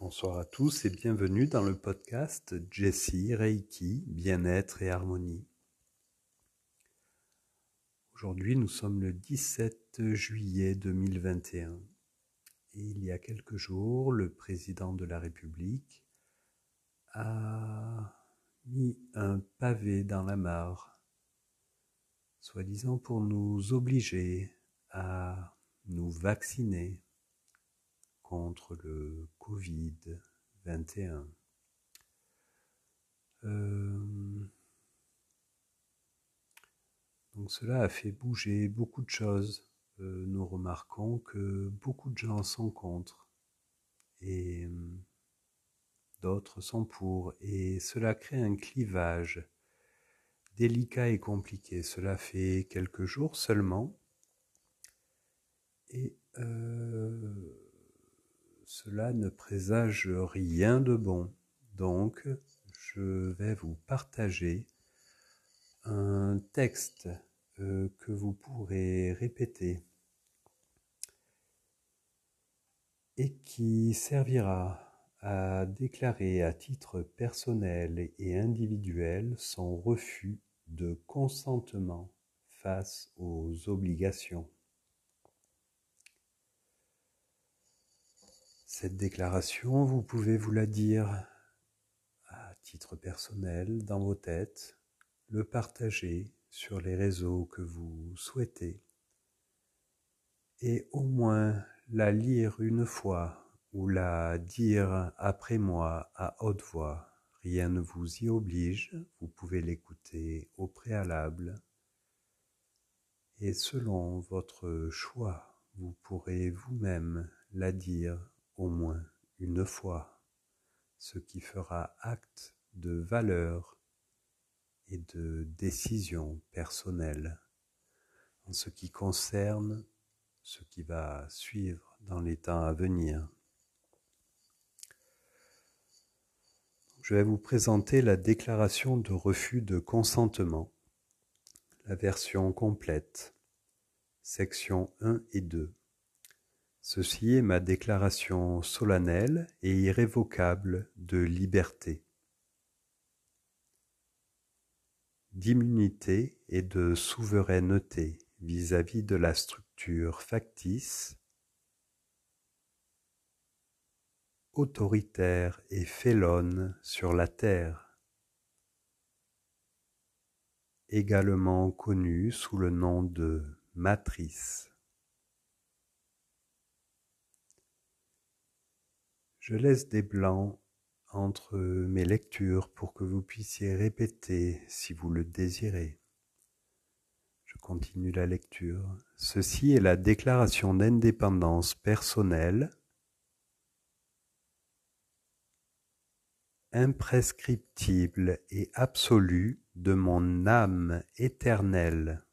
Bonsoir à tous et bienvenue dans le podcast Jessie Reiki, bien-être et harmonie. Aujourd'hui, nous sommes le 17 juillet 2021 et il y a quelques jours, le président de la République a mis un pavé dans la mare, soi-disant pour nous obliger à nous vacciner contre le Covid-21. Euh, donc cela a fait bouger beaucoup de choses. Euh, nous remarquons que beaucoup de gens sont contre et euh, d'autres sont pour et cela crée un clivage délicat et compliqué. Cela fait quelques jours seulement et cela ne présage rien de bon. Donc, je vais vous partager un texte euh, que vous pourrez répéter et qui servira à déclarer à titre personnel et individuel son refus de consentement face aux obligations. Cette déclaration, vous pouvez vous la dire à titre personnel dans vos têtes, le partager sur les réseaux que vous souhaitez et au moins la lire une fois ou la dire après moi à haute voix. Rien ne vous y oblige, vous pouvez l'écouter au préalable et selon votre choix, vous pourrez vous-même la dire au moins une fois, ce qui fera acte de valeur et de décision personnelle en ce qui concerne ce qui va suivre dans les temps à venir. Je vais vous présenter la déclaration de refus de consentement, la version complète, section 1 et 2. Ceci est ma déclaration solennelle et irrévocable de liberté, d'immunité et de souveraineté vis-à-vis de la structure factice, autoritaire et félonne sur la terre, également connue sous le nom de matrice. Je laisse des blancs entre mes lectures pour que vous puissiez répéter si vous le désirez. Je continue la lecture. Ceci est la déclaration d'indépendance personnelle imprescriptible et absolue de mon âme éternelle.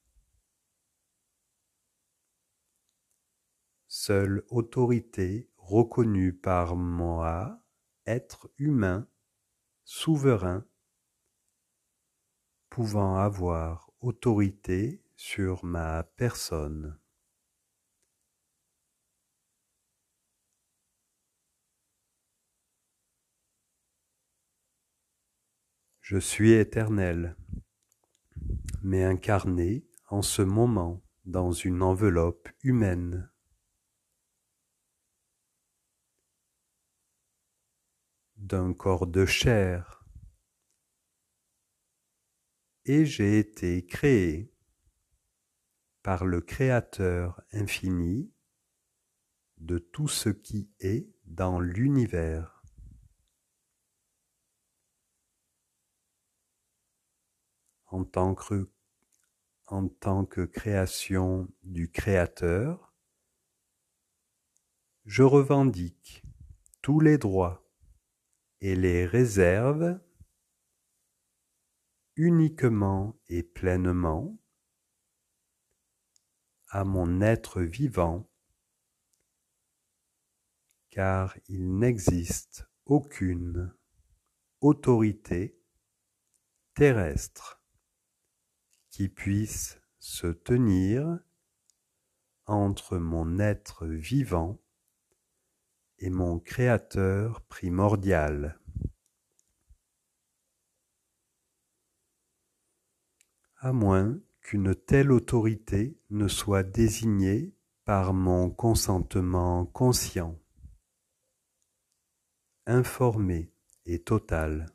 Seule autorité reconnu par moi être humain, souverain, pouvant avoir autorité sur ma personne. Je suis éternel, mais incarné en ce moment dans une enveloppe humaine. D'un corps de chair. Et j'ai été créé par le Créateur infini de tout ce qui est dans l'univers. En tant, que, en tant que création du Créateur, je revendique tous les droits et les réserve uniquement et pleinement à mon être vivant, car il n'existe aucune autorité terrestre qui puisse se tenir entre mon être vivant est mon créateur primordial. À moins qu'une telle autorité ne soit désignée par mon consentement conscient, informé et total.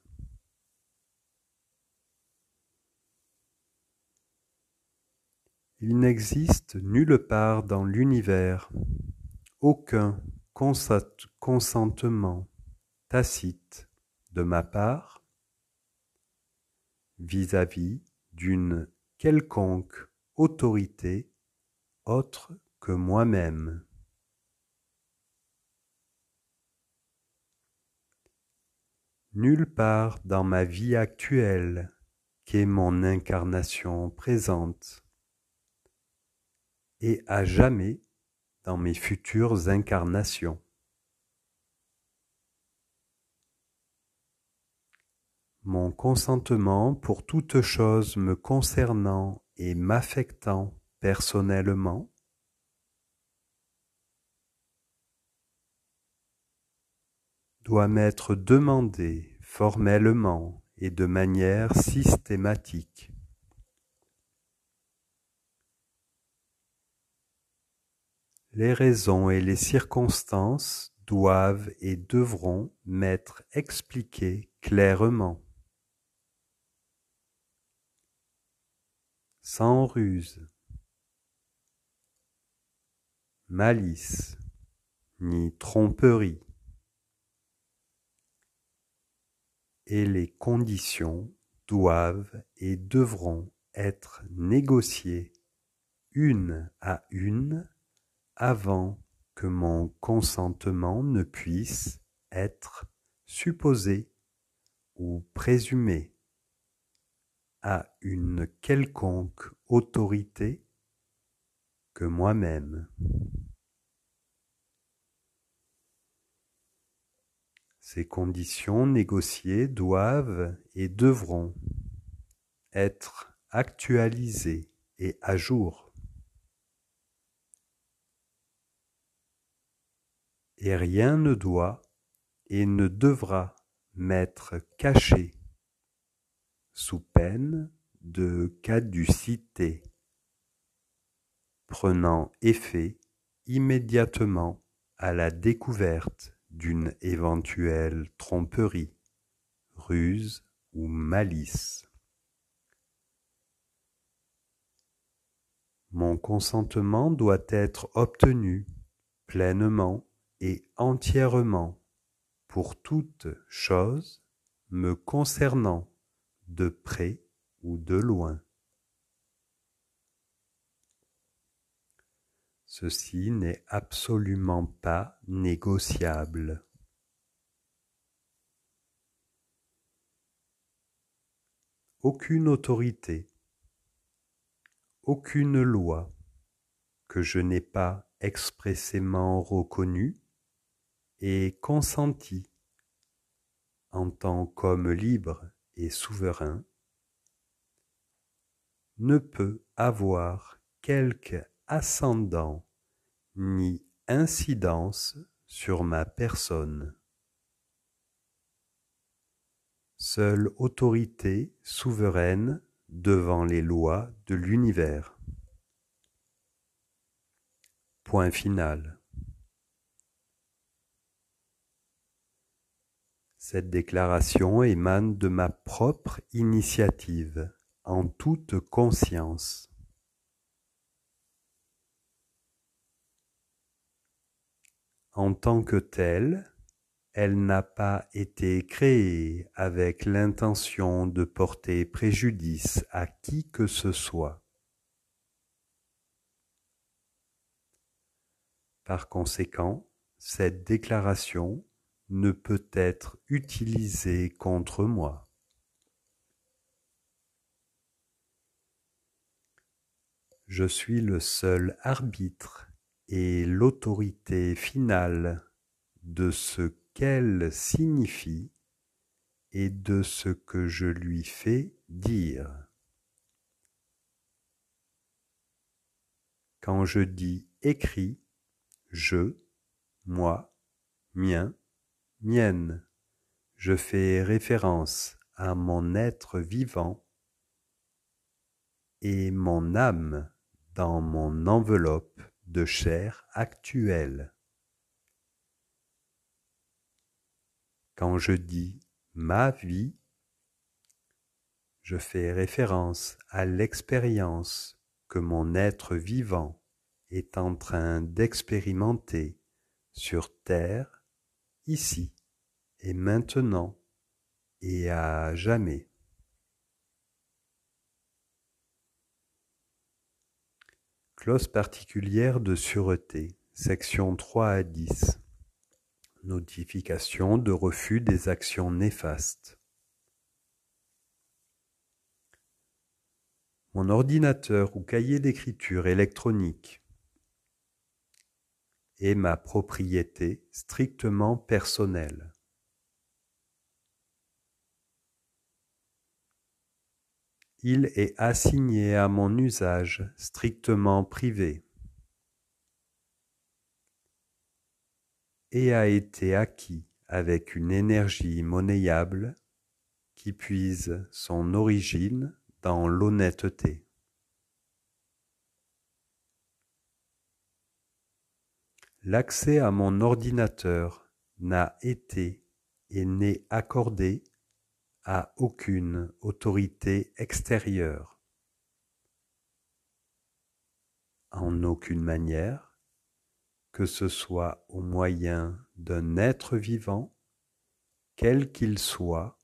Il n'existe nulle part dans l'univers aucun consentement tacite de ma part vis-à-vis d'une quelconque autorité autre que moi-même. Nulle part dans ma vie actuelle qu'est mon incarnation présente et à jamais dans mes futures incarnations. Mon consentement pour toute chose me concernant et m'affectant personnellement doit m'être demandé formellement et de manière systématique. Les raisons et les circonstances doivent et devront m'être expliquées clairement. sans ruse, malice, ni tromperie, et les conditions doivent et devront être négociées une à une avant que mon consentement ne puisse être supposé ou présumé à une quelconque autorité que moi-même. Ces conditions négociées doivent et devront être actualisées et à jour. Et rien ne doit et ne devra m'être caché sous peine de caducité, prenant effet immédiatement à la découverte d'une éventuelle tromperie, ruse ou malice. Mon consentement doit être obtenu pleinement et entièrement pour toute chose me concernant de près ou de loin. Ceci n'est absolument pas négociable. Aucune autorité, aucune loi que je n'ai pas expressément reconnue et consentie en tant qu'homme libre et souverain ne peut avoir quelque ascendant ni incidence sur ma personne. Seule autorité souveraine devant les lois de l'univers. Point final. Cette déclaration émane de ma propre initiative, en toute conscience. En tant que telle, elle n'a pas été créée avec l'intention de porter préjudice à qui que ce soit. Par conséquent, cette déclaration ne peut être utilisé contre moi. Je suis le seul arbitre et l'autorité finale de ce qu'elle signifie et de ce que je lui fais dire. Quand je dis écrit, je, moi, mien, mienne. Je fais référence à mon être vivant et mon âme dans mon enveloppe de chair actuelle. Quand je dis ma vie, je fais référence à l'expérience que mon être vivant est en train d'expérimenter sur Terre, ici et maintenant et à jamais. Clause particulière de sûreté, section 3 à 10. Notification de refus des actions néfastes. Mon ordinateur ou cahier d'écriture électronique est ma propriété strictement personnelle. Il est assigné à mon usage strictement privé et a été acquis avec une énergie monnayable qui puise son origine dans l'honnêteté. L'accès à mon ordinateur n'a été et n'est accordé à aucune autorité extérieure. En aucune manière, que ce soit au moyen d'un être vivant, quel qu'il soit,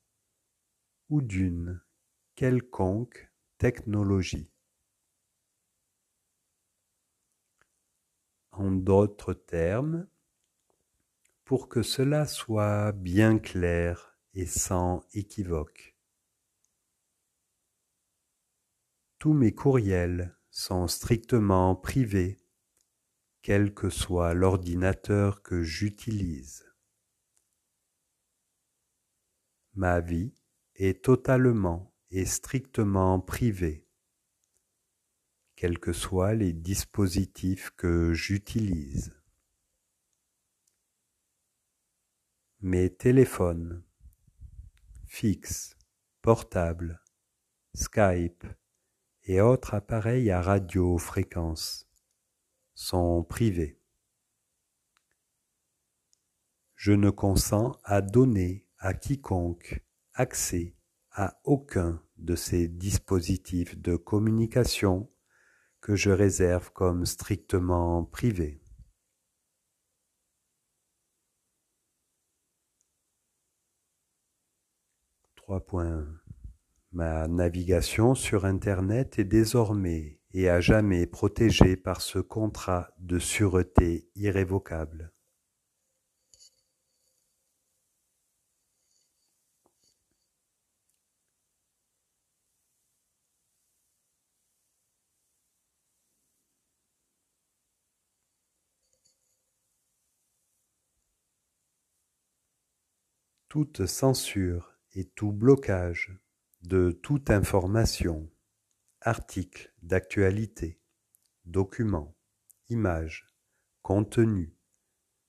ou d'une quelconque technologie. D'autres termes, pour que cela soit bien clair et sans équivoque. Tous mes courriels sont strictement privés, quel que soit l'ordinateur que j'utilise. Ma vie est totalement et strictement privée, quels que soient les dispositifs que j'utilise. Mes téléphones, fixes, portables, Skype et autres appareils à radiofréquence sont privés. Je ne consens à donner à quiconque accès à aucun de ces dispositifs de communication que je réserve comme strictement points. Ma navigation sur Internet est désormais et à jamais protégée par ce contrat de sûreté irrévocable. Toute censure et tout blocage de toute information, article d'actualité, document, image, contenu,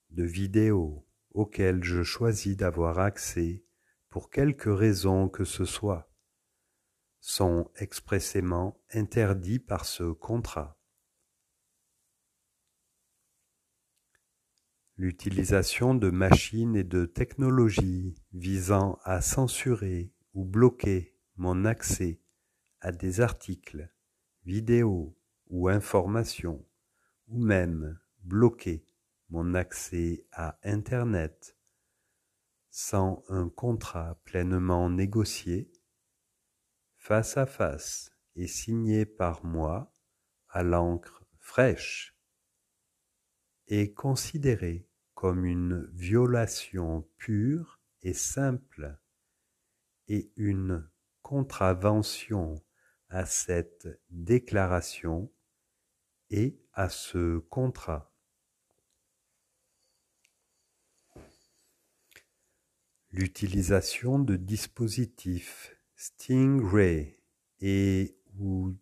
de vidéos auxquelles je choisis d'avoir accès pour quelque raison que ce soit, sont expressément interdits par ce contrat. L'utilisation de machines et de technologies visant à censurer ou bloquer mon accès à des articles, vidéos ou informations, ou même bloquer mon accès à Internet sans un contrat pleinement négocié, face à face et signé par moi à l'encre fraîche, est considéré comme une violation pure et simple et une contravention à cette déclaration et à ce contrat. L'utilisation de dispositifs Stingray et ou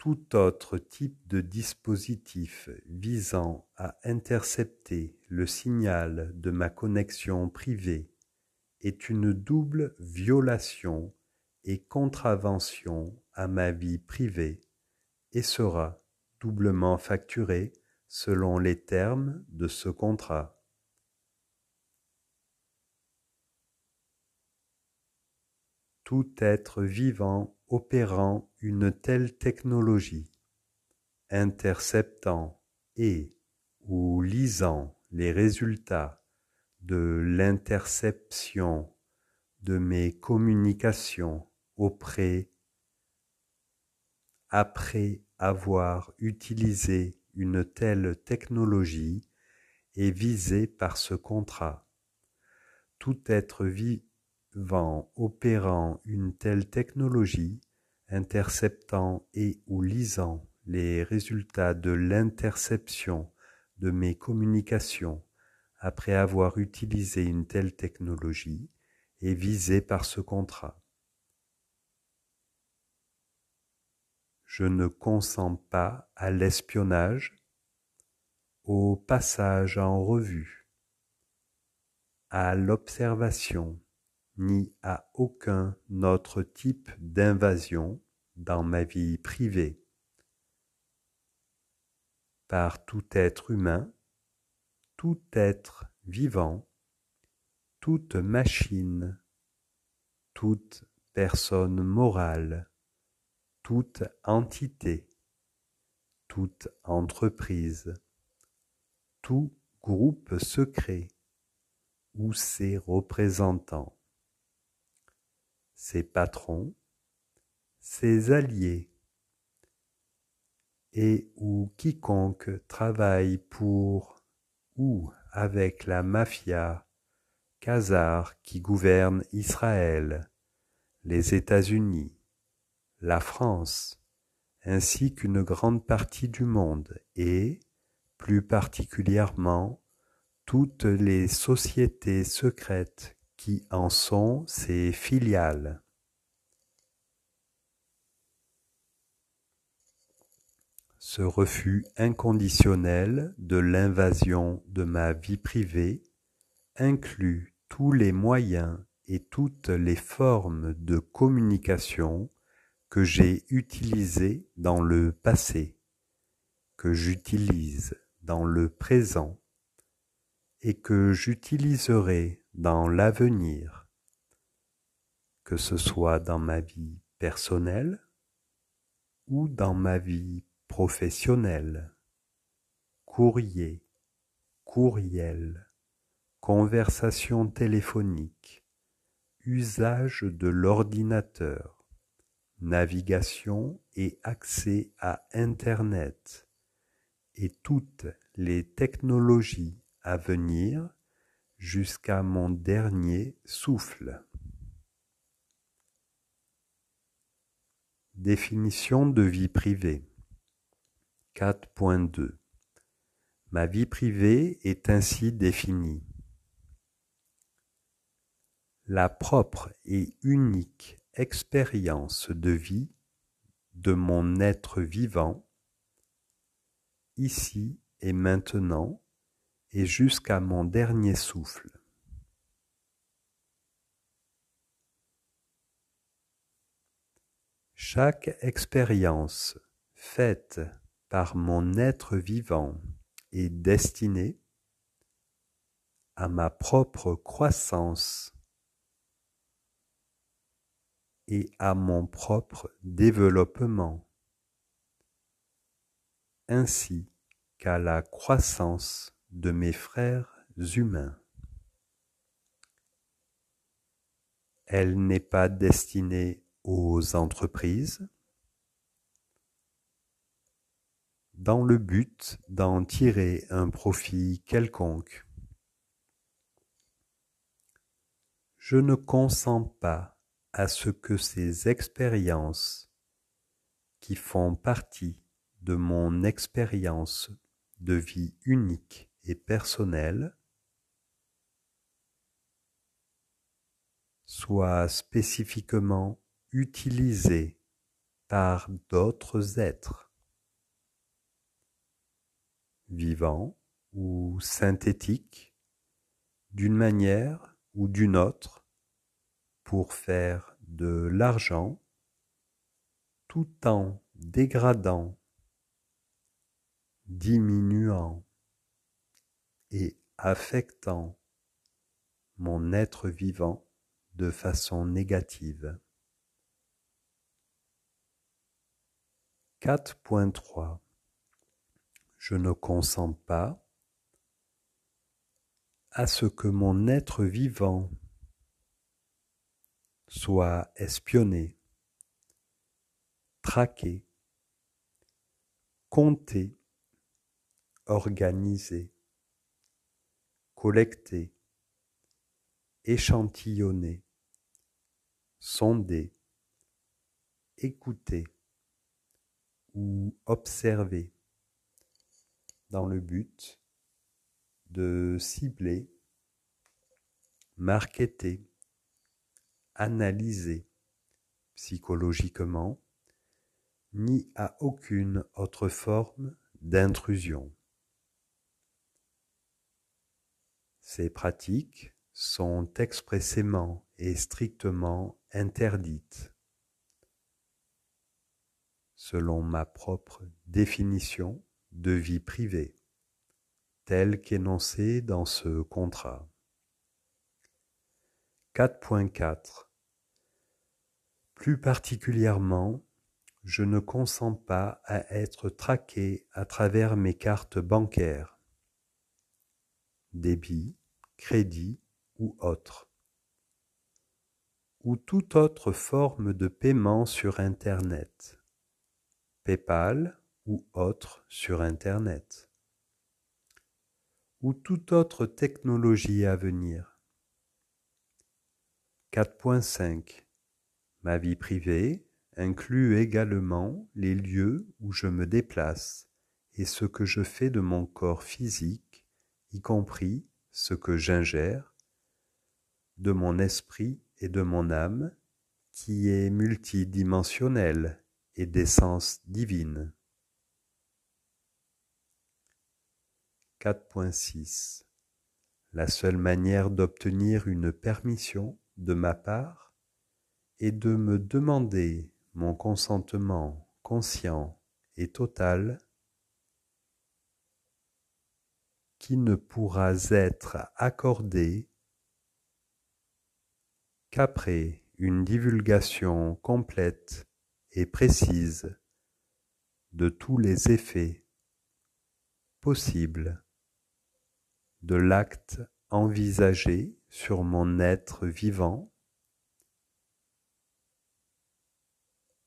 tout autre type de dispositif visant à intercepter le signal de ma connexion privée est une double violation et contravention à ma vie privée et sera doublement facturé selon les termes de ce contrat. Tout être vivant opérant une telle technologie, interceptant et ou lisant les résultats de l'interception de mes communications auprès après avoir utilisé une telle technologie est visé par ce contrat. Tout être vivant opérant une telle technologie, interceptant et ou lisant les résultats de l'interception de mes communications après avoir utilisé une telle technologie est visé par ce contrat. Je ne consens pas à l'espionnage, au passage en revue, à l'observation, ni à aucun autre type d'invasion dans ma vie privée. Par tout être humain, tout être vivant, toute machine, toute personne morale, toute entité, toute entreprise, tout groupe secret ou ses représentants, ses patrons, ses alliés, et ou quiconque travaille pour ou avec la mafia Khazar qui gouverne Israël, les États-Unis, la France, ainsi qu'une grande partie du monde et, plus particulièrement, toutes les sociétés secrètes qui en sont ses filiales. Ce refus inconditionnel de l'invasion de ma vie privée inclut tous les moyens et toutes les formes de communication que j'ai utilisé dans le passé, que j'utilise dans le présent et que j'utiliserai dans l'avenir, que ce soit dans ma vie personnelle ou dans ma vie professionnelle, courrier, courriel, conversation téléphonique, usage de l'ordinateur, navigation et accès à Internet et toutes les technologies à venir jusqu'à mon dernier souffle. Définition de vie privée 4.2 Ma vie privée est ainsi définie. La propre et unique expérience de vie de mon être vivant, ici et maintenant, et jusqu'à mon dernier souffle. Chaque expérience faite par mon être vivant est destinée à ma propre croissance et à mon propre développement, ainsi qu'à la croissance de mes frères humains. Elle n'est pas destinée aux entreprises dans le but d'en tirer un profit quelconque. Je ne consens pas à ce que ces expériences qui font partie de mon expérience de vie unique et personnelle soient spécifiquement utilisées par d'autres êtres, vivants ou synthétiques, d'une manière ou d'une autre, pour faire de l'argent tout en dégradant, diminuant et affectant mon être vivant de façon négative. 4.3 Je ne consens pas à ce que mon être vivant soit espionné, traqué, compté, organisé, collecté, échantillonné, sondé, écouté ou observé dans le but de cibler, marketer, analyser psychologiquement, ni à aucune autre forme d'intrusion. Ces pratiques sont expressément et strictement interdites. Selon ma propre définition de vie privée, telle qu'énoncée dans ce contrat. 4.4 Plus particulièrement, je ne consens pas à être traqué à travers mes cartes bancaires, débit, crédit ou autres, ou toute autre forme de paiement sur Internet, PayPal ou autre sur Internet, ou toute autre technologie à venir. 4.5 Ma vie privée inclut également les lieux où je me déplace et ce que je fais de mon corps physique, y compris ce que j'ingère, de mon esprit et de mon âme, qui est multidimensionnel et d'essence divine. 4.6 La seule manière d'obtenir une permission de ma part est de me demander mon consentement conscient et total qui ne pourra être accordé qu'après une divulgation complète et précise de tous les effets possibles de l'acte envisagé sur mon être vivant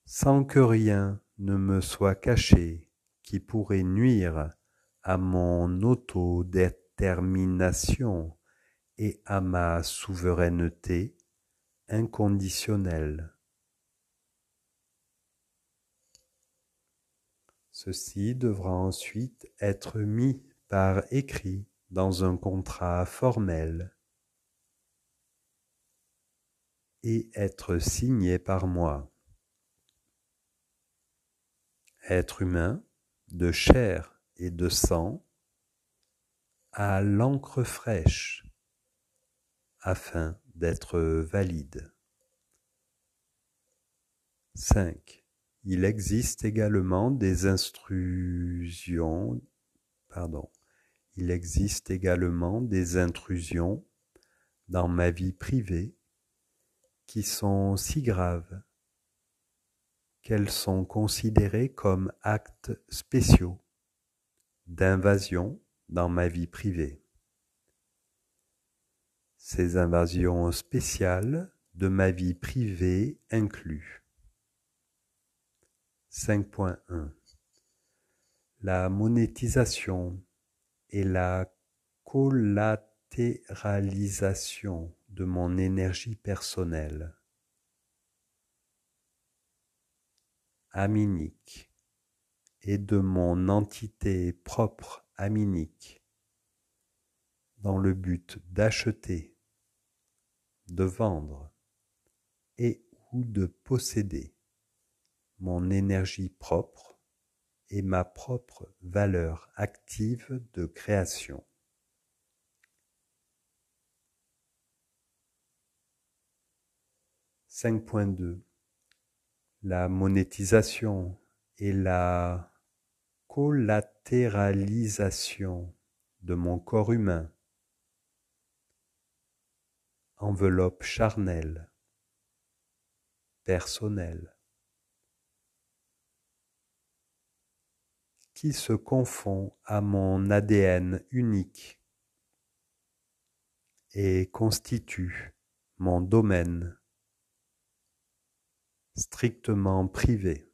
sans que rien ne me soit caché qui pourrait nuire à mon autodétermination et à ma souveraineté inconditionnelle. Ceci devra ensuite être mis par écrit dans un contrat formel et être signé par moi être humain, de chair et de sang, à l'encre fraîche, afin d'être valide. 5. Il existe également des intrusions, pardon, il existe également des intrusions dans ma vie privée qui sont si graves qu'elles sont considérées comme actes spéciaux d'invasion dans ma vie privée. Ces invasions spéciales de ma vie privée incluent 5.1 La monétisation et la collatéralisation de mon énergie personnelle aminique et de mon entité propre aminique dans le but d'acheter, de vendre et ou de posséder mon énergie propre et ma propre valeur active de création. 5.2 La monétisation et la collatéralisation de mon corps humain, enveloppe charnelle, personnelle, qui se confond à mon ADN unique et constitue mon domaine strictement privé,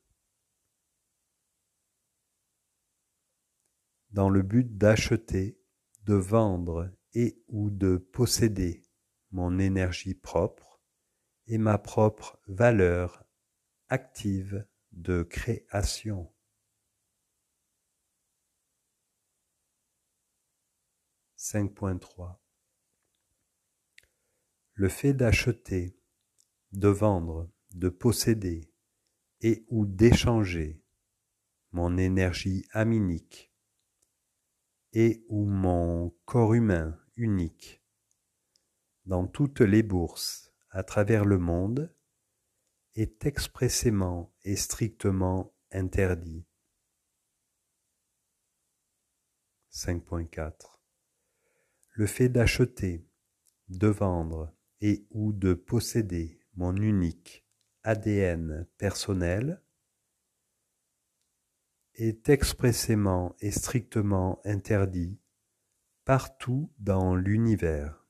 dans le but d'acheter, de vendre et ou de posséder mon énergie propre et ma propre valeur active de création. Le fait d'acheter, de vendre, de posséder et ou d'échanger mon énergie aminique et ou mon corps humain unique dans toutes les bourses à travers le monde est expressément et strictement interdit. 5.4 Le fait d'acheter, de vendre et ou de posséder mon unique ADN personnel est expressément et strictement interdit partout dans l'univers.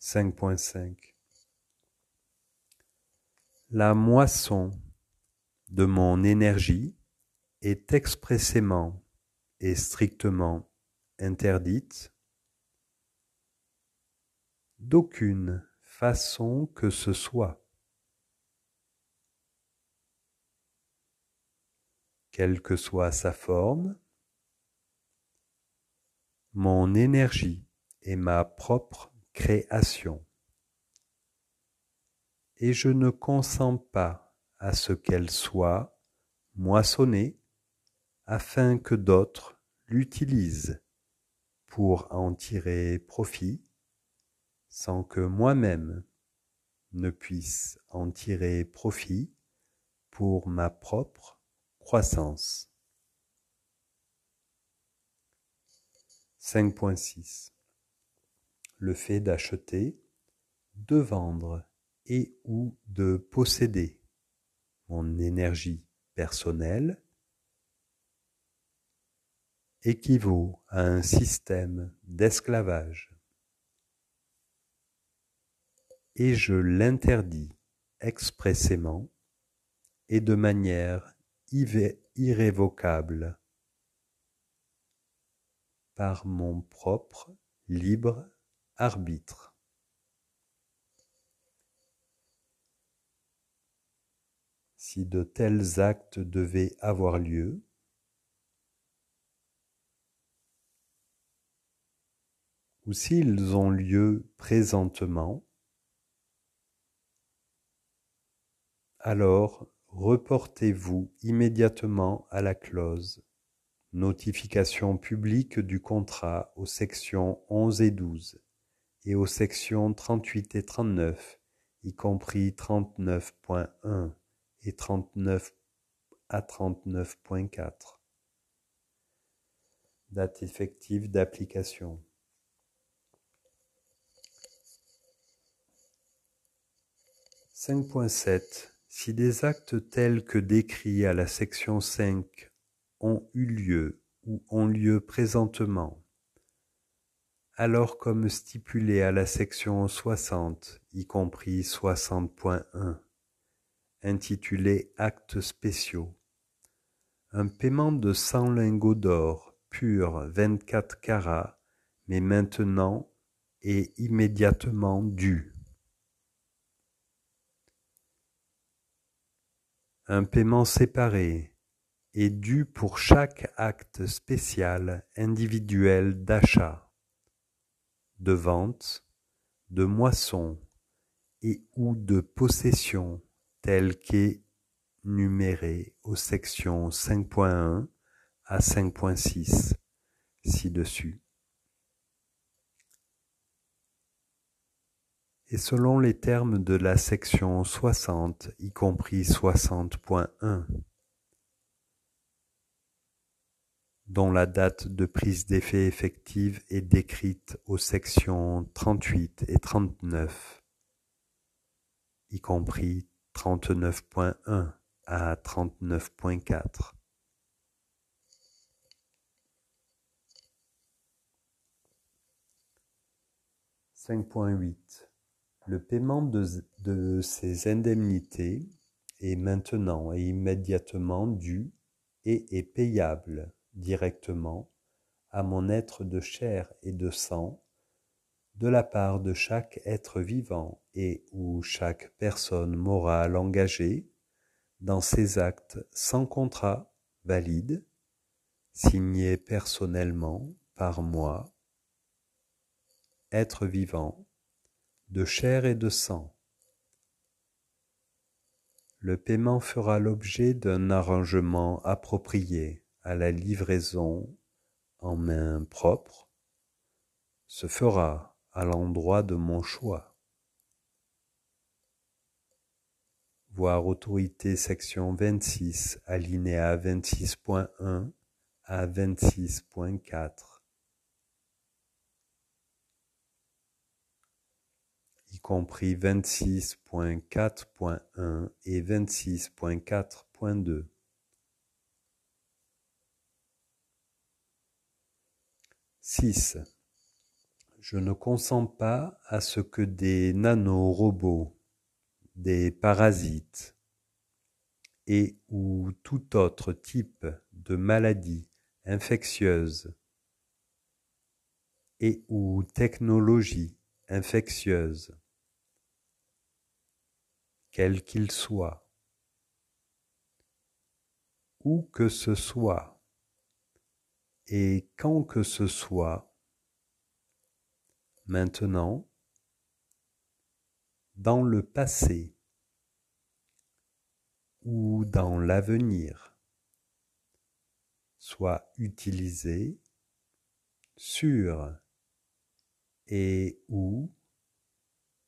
5.5 La moisson de mon énergie est expressément et strictement interdite d'aucune façon que ce soit. Quelle que soit sa forme, mon énergie est ma propre création. Et je ne consens pas à ce qu'elle soit moissonnée afin que d'autres l'utilisent pour en tirer profit sans que moi-même ne puisse en tirer profit pour ma propre croissance. 5.6 Le fait d'acheter, de vendre et ou de posséder mon énergie personnelle équivaut à un système d'esclavage et je l'interdis expressément et de manière irrévocable par mon propre libre arbitre. Si de tels actes devaient avoir lieu, ou s'ils ont lieu présentement, alors reportez-vous immédiatement à la clause Notification publique du contrat aux sections 11 et 12 et aux sections 38 et 39, y compris 39.1 et 39 à 39.4. Date effective d'application. 5.7 si des actes tels que décrits à la section 5 ont eu lieu ou ont lieu présentement, alors comme stipulé à la section 60, y compris 60.1, intitulé Actes spéciaux, un paiement de 100 lingots d'or pur 24 carats, mais maintenant et immédiatement dû. Un paiement séparé est dû pour chaque acte spécial individuel d'achat, de vente, de moisson et ou de possession telle qu'énumérée aux sections 5.1 à 5.6 ci-dessus. Et selon les termes de la section 60, y compris 60.1, dont la date de prise d'effet effective est décrite aux sections 38 et 39, y compris 39.1 à 39.4. Le paiement de, ces indemnités est maintenant et immédiatement dû et est payable directement à mon être de chair et de sang de la part de chaque être vivant et ou chaque personne morale engagée dans ces actes sans contrat valide, signé personnellement par moi, être vivant, de chair et de sang. Le paiement fera l'objet d'un arrangement approprié à la livraison en main propre se fera à l'endroit de mon choix. Voir autorité section 26 alinéa 26.1 à 26.4 y compris 26.4.1 et 26.4.2. 6. Je ne consens pas à ce que des nanorobots, des parasites et ou tout autre type de maladie infectieuse et ou technologie infectieuse, quel qu'il soit, où que ce soit, et quand que ce soit, maintenant, dans le passé ou dans l'avenir, soit utilisé sur et ou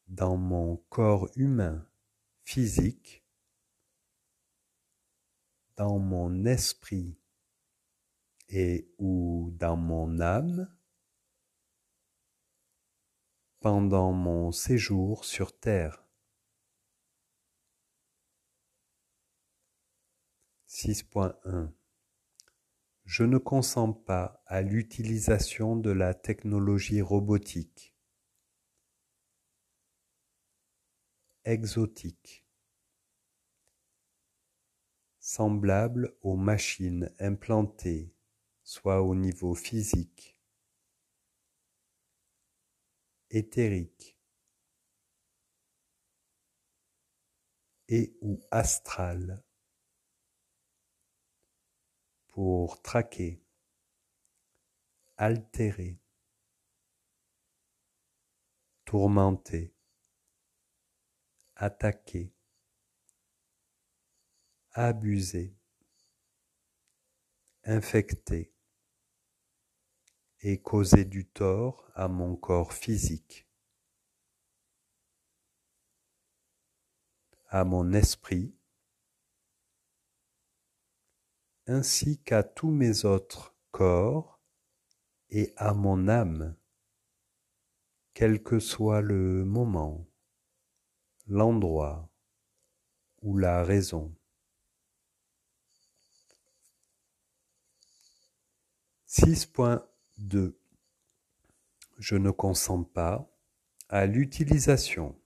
dans mon corps humain physique, dans mon esprit et ou dans mon âme pendant mon séjour sur Terre. 6.1 Je ne consens pas à l'utilisation de la technologie robotique, exotique, semblable aux machines implantées soit au niveau physique, éthérique et ou astral pour traquer, altérer, tourmenter, attaquer, abuser, infecter, et causer du tort à mon corps physique, à mon esprit, ainsi qu'à tous mes autres corps et à mon âme, quel que soit le moment, l'endroit ou la raison. 2. Je ne consens pas à l'utilisation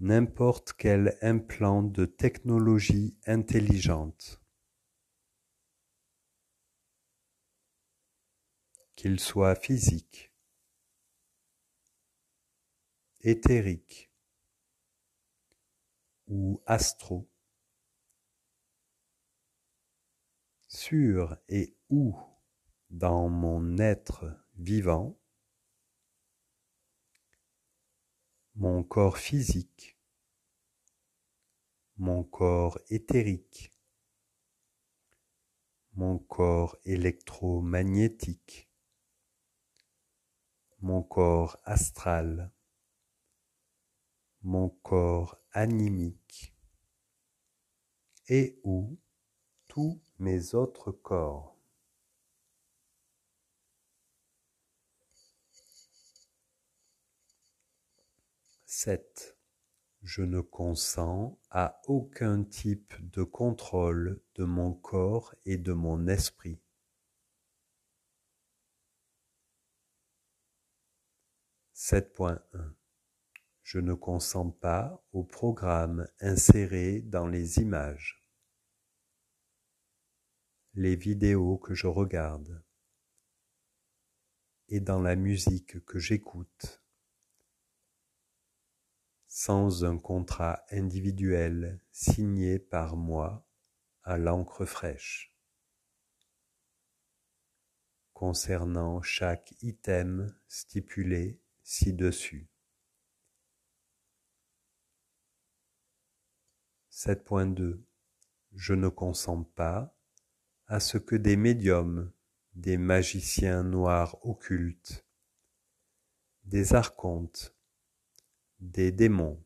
n'importe quel implant de technologie intelligente, qu'il soit physique, éthérique ou astro sur et où dans mon être vivant mon corps physique, mon corps éthérique, mon corps électromagnétique, mon corps astral, mon corps animique et ou tous mes autres corps. Sept. Je ne consens à aucun type de contrôle de mon corps et de mon esprit. Sept point un. Je ne consens pas au programme inséré dans les images, les vidéos que je regarde. Et dans la musique que j'écoute. Sans un contrat individuel signé par moi à l'encre fraîche. Concernant chaque item stipulé ci-dessus. 7.2 Je ne consens pas à ce que des médiums, des magiciens noirs occultes, des archontes, des démons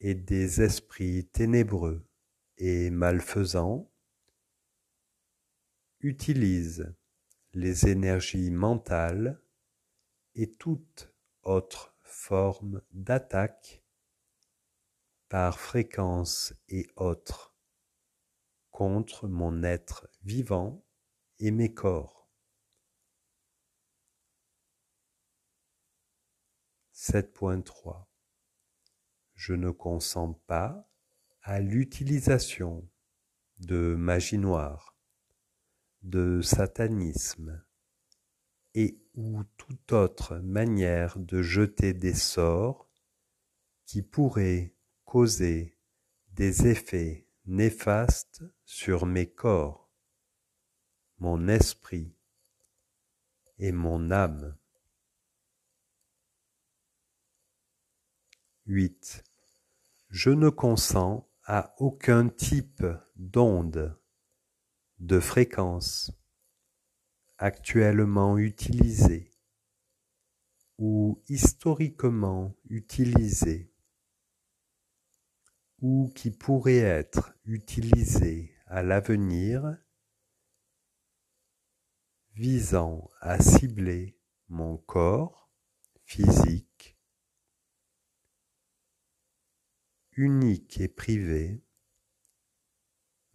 et des esprits ténébreux et malfaisants utilisent les énergies mentales et toute autre forme d'attaque par fréquence et autres contre mon être vivant et mes corps. 7.3 Je ne consens pas à l'utilisation de magie noire, de satanisme et ou toute autre manière de jeter des sorts qui pourraient causer des effets néfastes sur mes corps, mon esprit et mon âme. 8. Je ne consens à aucun type d'onde, de fréquence actuellement utilisée ou historiquement utilisée ou qui pourrait être utilisée à l'avenir visant à cibler mon corps physique unique et privé,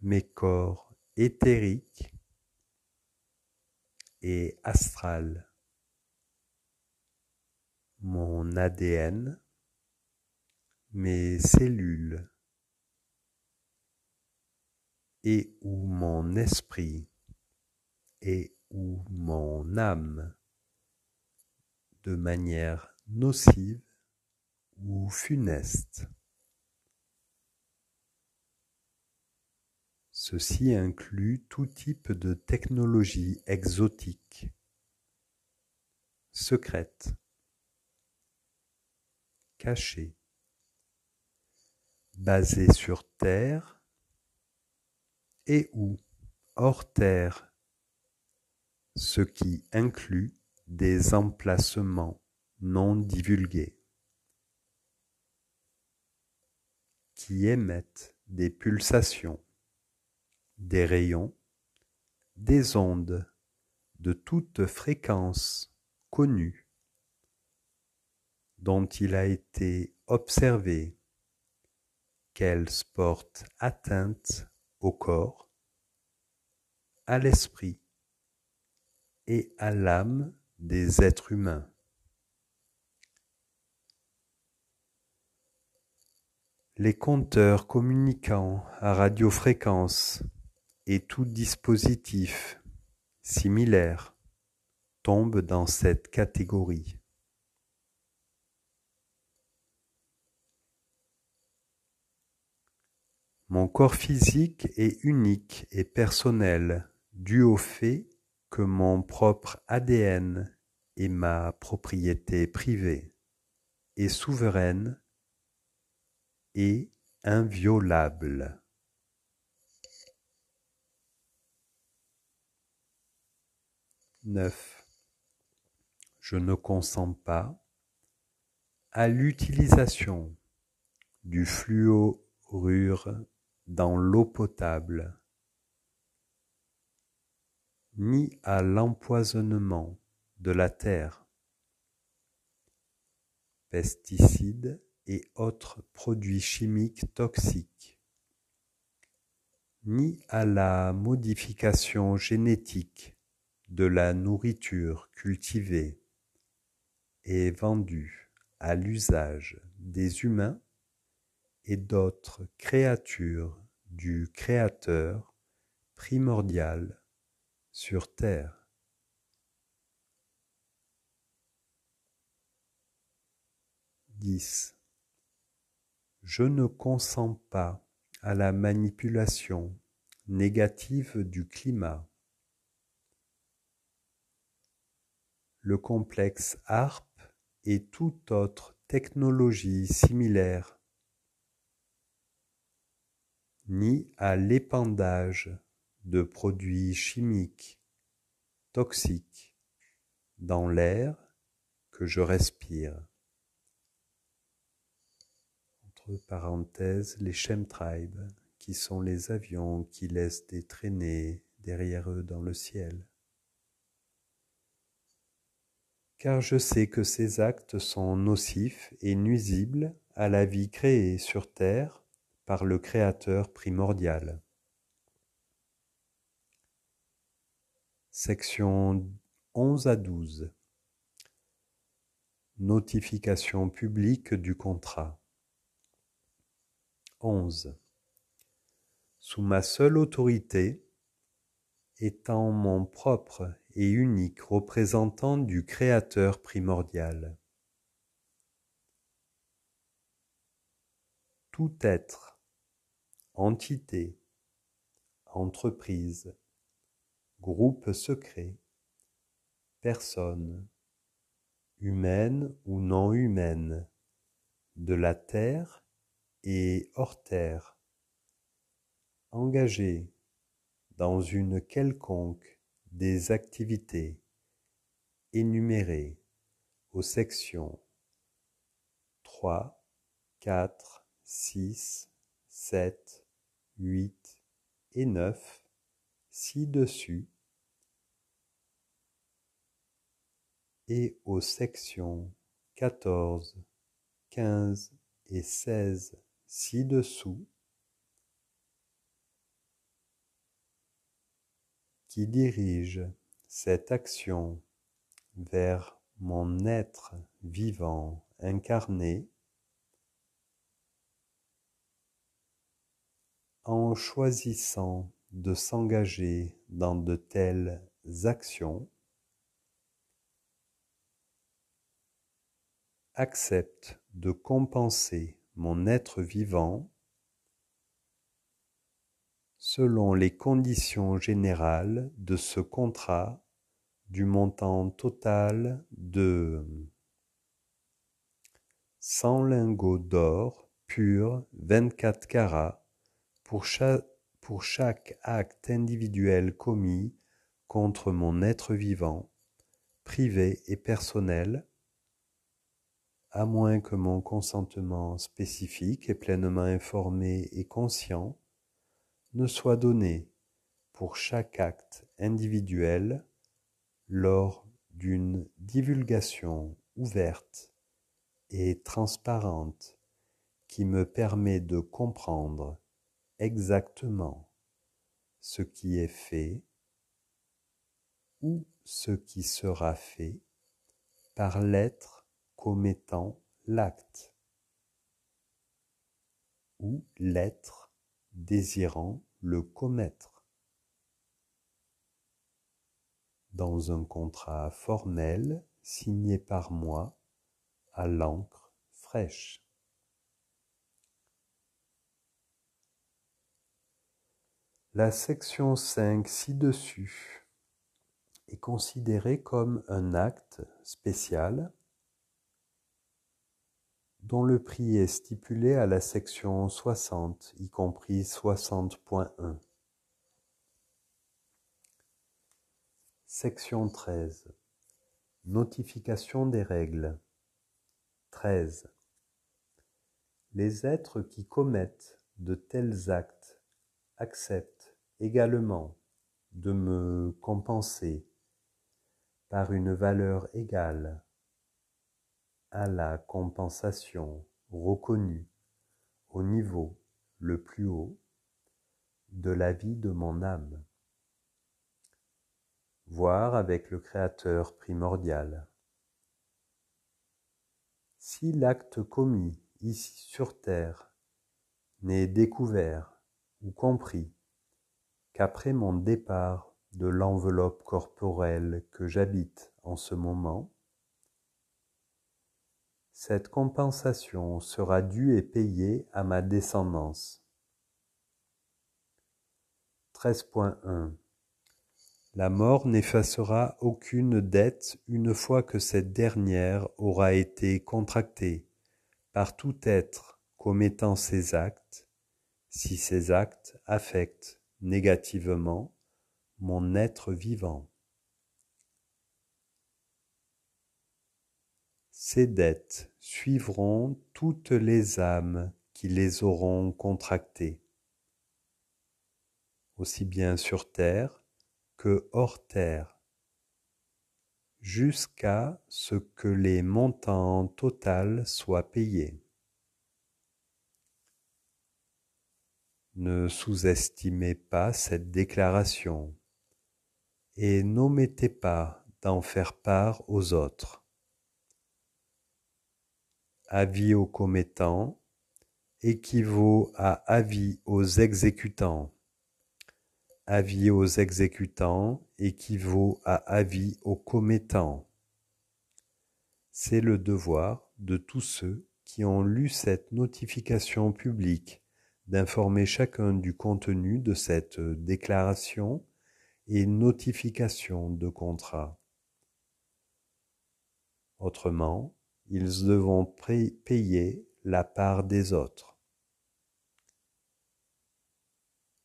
mes corps éthériques et astral, mon ADN, mes cellules et ou mon esprit et ou mon âme de manière nocive ou funeste. Ceci inclut tout type de technologie exotique, secrète, cachée, basée sur Terre et ou hors Terre, ce qui inclut des emplacements non divulgués qui émettent des pulsations des rayons, des ondes de toute fréquence connue dont il a été observé qu'elles portent atteinte au corps, à l'esprit et à l'âme des êtres humains. Les compteurs communiquant à radiofréquence et tout dispositif similaire tombe dans cette catégorie. Mon corps physique est unique et personnel dû au fait que mon propre ADN est ma propriété privée. est souveraine et inviolable. 9. Je ne consens pas à l'utilisation du fluorure dans l'eau potable, ni à l'empoisonnement de la terre, pesticides et autres produits chimiques toxiques, ni à la modification génétique de la nourriture cultivée et vendue à l'usage des humains et d'autres créatures du Créateur primordial sur terre. Je ne consens pas à la manipulation négative du climat. Le complexe ARP et toute autre technologie similaire, ni à l'épandage de produits chimiques toxiques dans l'air que je respire. Entre parenthèses, les chemtrails, qui sont les avions qui laissent des traînées derrière eux dans le ciel car je sais que ces actes sont nocifs et nuisibles à la vie créée sur terre par le Créateur primordial. Section 11 à 12 Notification publique du contrat 11. Sous ma seule autorité, étant mon propre et unique représentant du Créateur primordial. Tout être, entité, entreprise, groupe secret, personne, humaine ou non humaine, de la terre et hors terre, engagé dans une quelconque des activités énumérées aux sections 3, 4, 6, 7, 8 et 9 ci-dessus et aux sections 14, 15 et 16 ci-dessous qui dirige cette action vers mon être vivant incarné en choisissant de s'engager dans de telles actions, accepte de compenser mon être vivant selon les conditions générales de ce contrat du montant total de 100 lingots d'or pur 24 carats pour chaque, acte individuel commis contre mon être vivant, privé et personnel, à moins que mon consentement spécifique et pleinement informé et conscient ne soit donné pour chaque acte individuel lors d'une divulgation ouverte et transparente qui me permet de comprendre exactement ce qui est fait ou ce qui sera fait par l'être commettant l'acte ou l'être désirant le commettre dans un contrat formel signé par moi à l'encre fraîche. La section 5 ci-dessus est considérée comme un acte spécial dont le prix est stipulé à la section 60, y compris 60.1. Section 13. Notification des règles. 13. Les êtres qui commettent de tels actes acceptent également de me compenser par une valeur égale à la compensation reconnue au niveau le plus haut de la vie de mon âme, voire avec le Créateur primordial. Si l'acte commis ici sur terre n'est découvert ou compris qu'après mon départ de l'enveloppe corporelle que j'habite en ce moment, cette compensation sera due et payée à ma descendance. 13.1 La mort n'effacera aucune dette une fois que cette dernière aura été contractée par tout être commettant ces actes, si ces actes affectent négativement mon être vivant. Ces dettes suivront toutes les âmes qui les auront contractées, aussi bien sur terre que hors terre, jusqu'à ce que les montants total soient payés. Ne sous-estimez pas cette déclaration et n'omettez pas d'en faire part aux autres avis aux commettants équivaut à avis aux exécutants. Avis aux exécutants équivaut à avis aux commettants. C'est le devoir de tous ceux qui ont lu cette notification publique d'informer chacun du contenu de cette déclaration et notification de contrat. Autrement, ils devront payer la part des autres.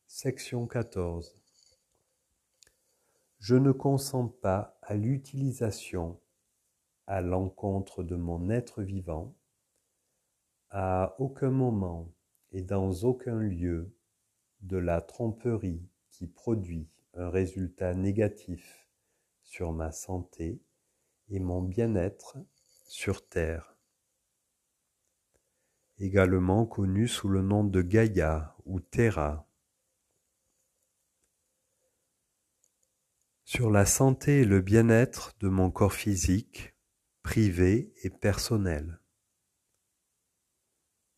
Section 14. Je ne consens pas à l'utilisation à l'encontre de mon être vivant, à aucun moment et dans aucun lieu de la tromperie qui produit un résultat négatif sur ma santé et mon bien-être sur Terre, également connu sous le nom de Gaïa ou Terra. Sur la santé et le bien-être de mon corps physique, privé et personnel,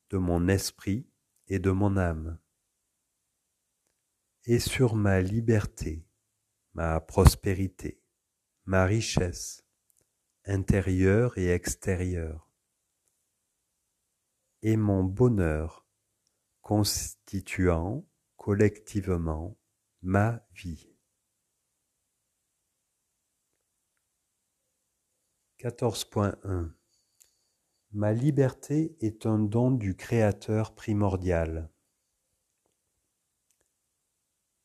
de mon esprit et de mon âme, et sur ma liberté, ma prospérité, ma richesse, intérieur et extérieur, et mon bonheur constituant collectivement ma vie. 14.1 Ma liberté est un don du Créateur primordial.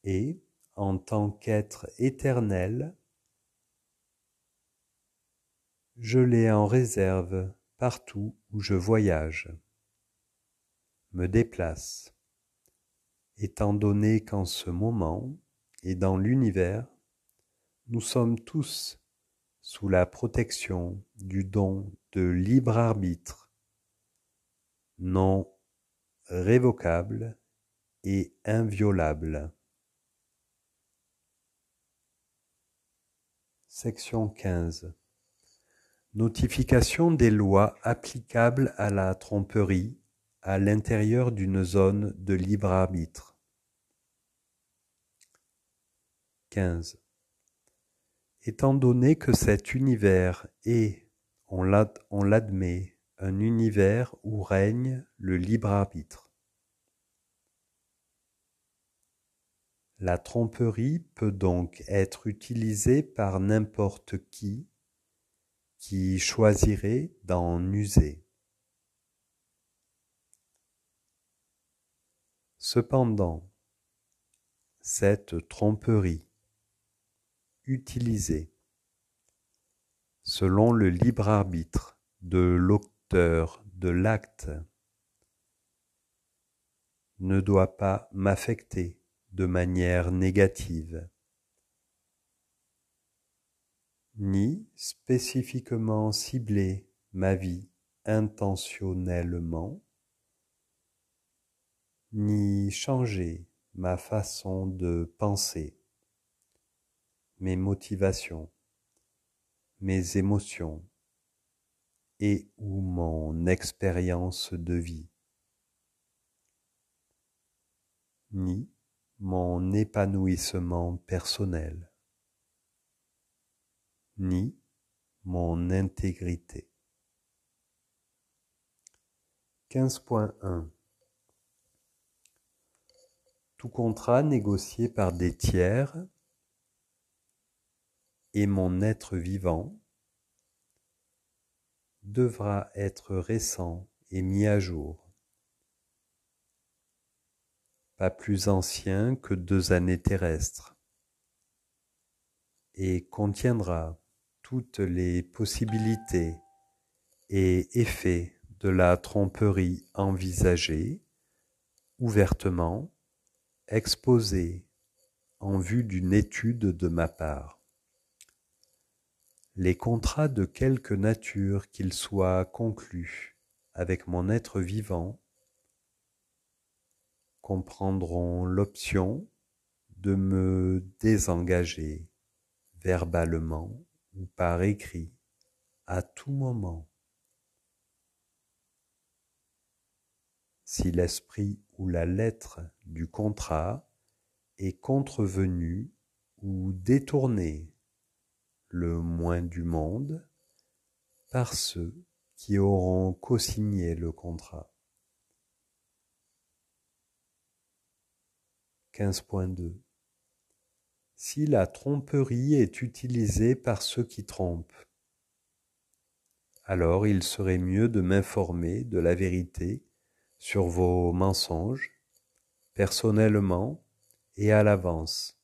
Et, en tant qu'être éternel, je l'ai en réserve partout où je voyage, me déplace, étant donné qu'en ce moment et dans l'univers, nous sommes tous sous la protection du don de libre arbitre, non révocable et inviolable. Section 15 Notification des lois applicables à la tromperie à l'intérieur d'une zone de libre arbitre. 15. Étant donné que cet univers est, on l'admet, un univers où règne le libre arbitre. La tromperie peut donc être utilisée par n'importe qui qui choisirait d'en user. Cependant, cette tromperie utilisée selon le libre arbitre de l'auteur de l'acte ne doit pas m'affecter de manière négative, ni spécifiquement cibler ma vie intentionnellement, ni changer ma façon de penser, mes motivations, mes émotions et ou mon expérience de vie, ni mon épanouissement personnel, ni mon intégrité. 15.1 Tout contrat négocié par des tiers et mon être vivant devra être récent et mis à jour, pas plus ancien que deux années terrestres, et contiendra toutes les possibilités et effets de la tromperie envisagée ouvertement exposée en vue d'une étude de ma part. Les contrats de quelque nature qu'ils soient conclus avec mon être vivant comprendront l'option de me désengager verbalement ou par écrit à tout moment. Si l'esprit ou la lettre du contrat est contrevenu ou détourné le moins du monde par ceux qui auront co-signé le contrat. 15.2 Si la tromperie est utilisée par ceux qui trompent, alors il serait mieux de m'informer de la vérité sur vos mensonges, personnellement et à l'avance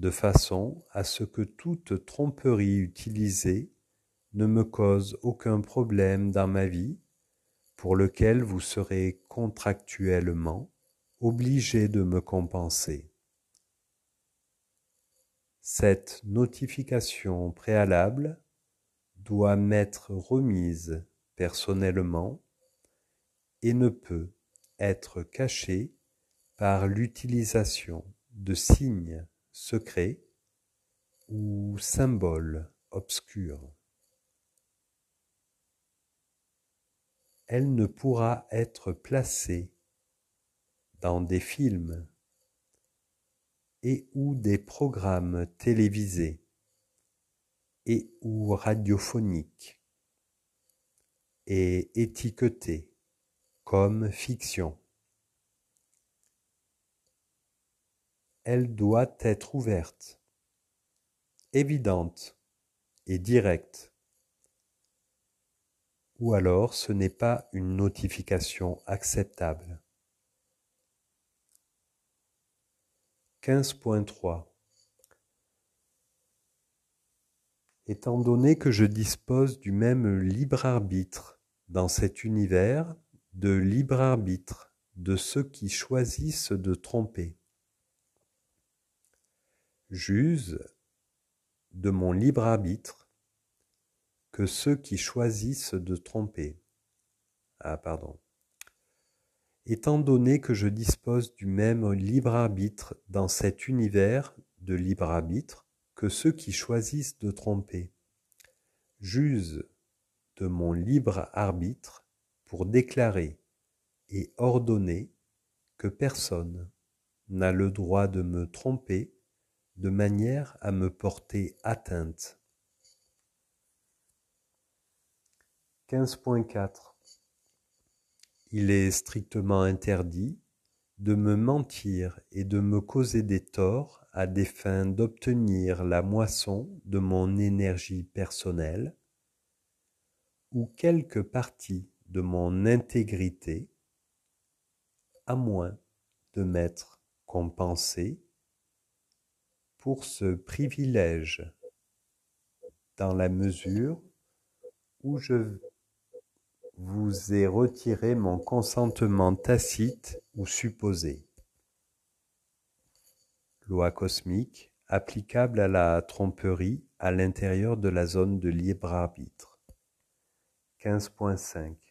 de façon à ce que toute tromperie utilisée ne me cause aucun problème dans ma vie pour lequel vous serez contractuellement obligé de me compenser. Cette notification préalable doit m'être remise personnellement et ne peut être cachée par l'utilisation de signes secret ou symbole obscur. Elle ne pourra être placée dans des films et ou des programmes télévisés et ou radiophoniques et étiquetée comme fiction. Elle doit être ouverte, évidente et directe. Ou alors ce n'est pas une notification acceptable. 15.3 Étant donné que je dispose du même libre arbitre dans cet univers de libre arbitre de ceux qui choisissent de tromper, j'use de mon libre arbitre que ceux qui choisissent de tromper. Ah, pardon. Étant donné que je dispose du même libre arbitre dans cet univers de libre arbitre que ceux qui choisissent de tromper, j'use de mon libre arbitre pour déclarer et ordonner que personne n'a le droit de me tromper de manière à me porter atteinte. 15.4 Il est strictement interdit de me mentir et de me causer des torts à des fins d'obtenir la moisson de mon énergie personnelle ou quelque partie de mon intégrité, à moins de m'être compensé pour ce privilège dans la mesure où je vous ai retiré mon consentement tacite ou supposé. Loi cosmique applicable à la tromperie à l'intérieur de la zone de libre arbitre. 15.5